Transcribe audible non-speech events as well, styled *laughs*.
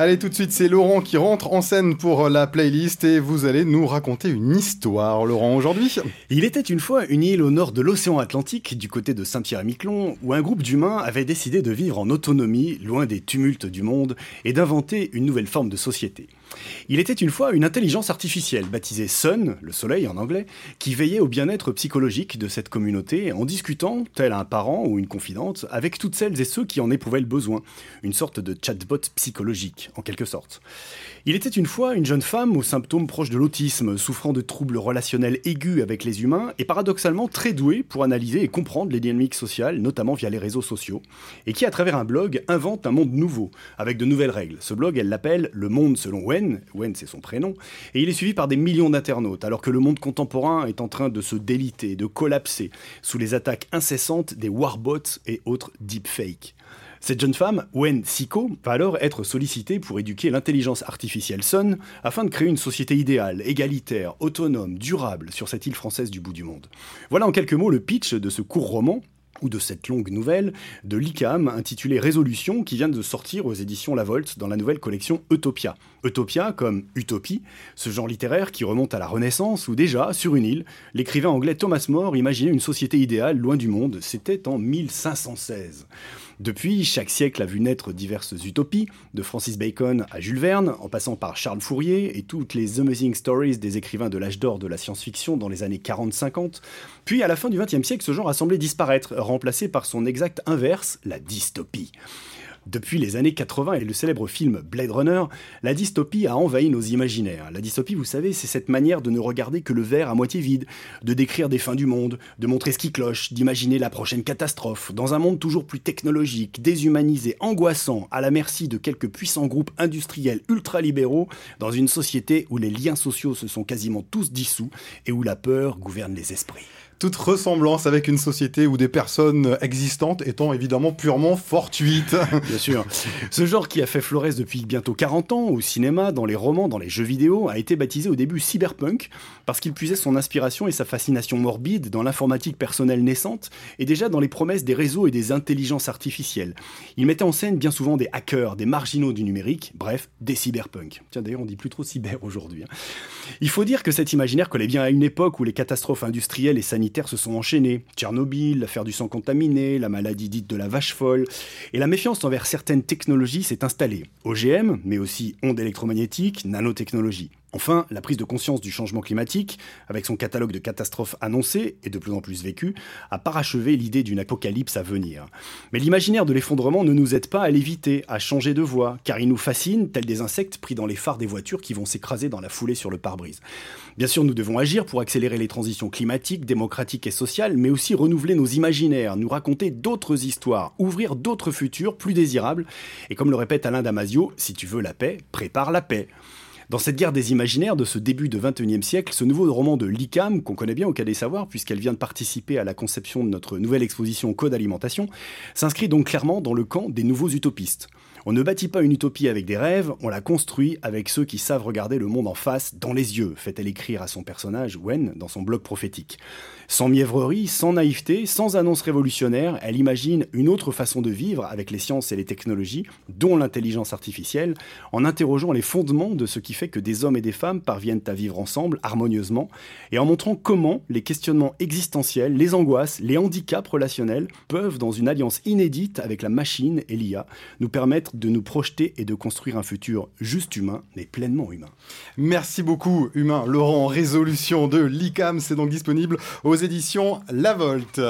Allez, tout de suite, c'est Laurent qui rentre en scène pour la playlist et vous allez nous raconter une histoire, Laurent, aujourd'hui. Il était une fois une île au nord de l'océan Atlantique, du côté de Saint-Pierre-et-Miquelon, où un groupe d'humains avait décidé de vivre en autonomie, loin des tumultes du monde, et d'inventer une nouvelle forme de société. Il était une fois une intelligence artificielle, baptisée Sun, le soleil en anglais, qui veillait au bien-être psychologique de cette communauté en discutant, tel un parent ou une confidente, avec toutes celles et ceux qui en éprouvaient le besoin. Une sorte de chatbot psychologique, en quelque sorte. Il était une fois une jeune femme aux symptômes proches de l'autisme, souffrant de troubles relationnels aigus avec les humains et paradoxalement très douée pour analyser et comprendre les dynamiques sociales, notamment via les réseaux sociaux, et qui, à travers un blog, invente un monde nouveau, avec de nouvelles règles. Ce blog, elle l'appelle Le Monde selon Wen, c'est son prénom, et il est suivi par des millions d'internautes, alors que le monde contemporain est en train de se déliter, de collapser, sous les attaques incessantes des warbots et autres deepfakes. Cette jeune femme, Wen Siko, va alors être sollicitée pour éduquer l'intelligence artificielle Sun afin de créer une société idéale, égalitaire, autonome, durable sur cette île française du bout du monde. Voilà en quelques mots le pitch de ce court roman ou de cette longue nouvelle de l'ICAM intitulée Résolution qui vient de sortir aux éditions La Volte dans la nouvelle collection Utopia. Utopia comme utopie, ce genre littéraire qui remonte à la Renaissance où déjà, sur une île, l'écrivain anglais Thomas More imaginait une société idéale loin du monde, c'était en 1516. Depuis, chaque siècle a vu naître diverses utopies, de Francis Bacon à Jules Verne, en passant par Charles Fourier et toutes les amazing stories des écrivains de l'âge d'or de la science-fiction dans les années 40-50. Puis, à la fin du XXe siècle, ce genre a semblé disparaître, remplacé par son exact inverse, la dystopie. Depuis les années 80 et le célèbre film Blade Runner, la dystopie a envahi nos imaginaires. La dystopie, vous savez, c'est cette manière de ne regarder que le verre à moitié vide, de décrire des fins du monde, de montrer ce qui cloche, d'imaginer la prochaine catastrophe, dans un monde toujours plus technologique, déshumanisé, angoissant, à la merci de quelques puissants groupes industriels ultralibéraux, dans une société où les liens sociaux se sont quasiment tous dissous et où la peur gouverne les esprits toute ressemblance avec une société ou des personnes existantes étant évidemment purement fortuite. *laughs* Bien sûr. Ce genre qui a fait florès depuis bientôt 40 ans au cinéma, dans les romans, dans les jeux vidéo, a été baptisé au début cyberpunk parce qu'il puisait son inspiration et sa fascination morbide dans l'informatique personnelle naissante et déjà dans les promesses des réseaux et des intelligences artificielles. Il mettait en scène bien souvent des hackers, des marginaux du numérique, bref, des cyberpunks. Tiens, d'ailleurs, on dit plus trop cyber aujourd'hui. Hein. Il faut dire que cet imaginaire collait bien à une époque où les catastrophes industrielles et sanitaires se sont enchaînés. Tchernobyl, l'affaire du sang contaminé, la maladie dite de la vache folle. Et la méfiance envers certaines technologies s'est installée. OGM, mais aussi ondes électromagnétiques, nanotechnologie. Enfin, la prise de conscience du changement climatique, avec son catalogue de catastrophes annoncées et de plus en plus vécues, a parachevé l'idée d'une apocalypse à venir. Mais l'imaginaire de l'effondrement ne nous aide pas à l'éviter, à changer de voie, car il nous fascine, tels des insectes pris dans les phares des voitures qui vont s'écraser dans la foulée sur le pare-brise. Bien sûr, nous devons agir pour accélérer les transitions climatiques, démocratiques et sociales, mais aussi renouveler nos imaginaires, nous raconter d'autres histoires, ouvrir d'autres futurs plus désirables. Et comme le répète Alain Damasio, si tu veux la paix, prépare la paix. Dans cette guerre des imaginaires de ce début de XXIe siècle, ce nouveau roman de l'ICAM, qu'on connaît bien au cas des Savoirs, puisqu'elle vient de participer à la conception de notre nouvelle exposition Code Alimentation, s'inscrit donc clairement dans le camp des nouveaux utopistes. On ne bâtit pas une utopie avec des rêves, on la construit avec ceux qui savent regarder le monde en face, dans les yeux, fait-elle écrire à son personnage Wen dans son blog prophétique. Sans mièvrerie, sans naïveté, sans annonce révolutionnaire, elle imagine une autre façon de vivre avec les sciences et les technologies, dont l'intelligence artificielle, en interrogeant les fondements de ce qui fait que des hommes et des femmes parviennent à vivre ensemble harmonieusement, et en montrant comment les questionnements existentiels, les angoisses, les handicaps relationnels peuvent, dans une alliance inédite avec la machine et l'IA, nous permettre de nous projeter et de construire un futur juste humain, mais pleinement humain. Merci beaucoup, Humain. Laurent, résolution de l'ICAM, c'est donc disponible éditions La Volte.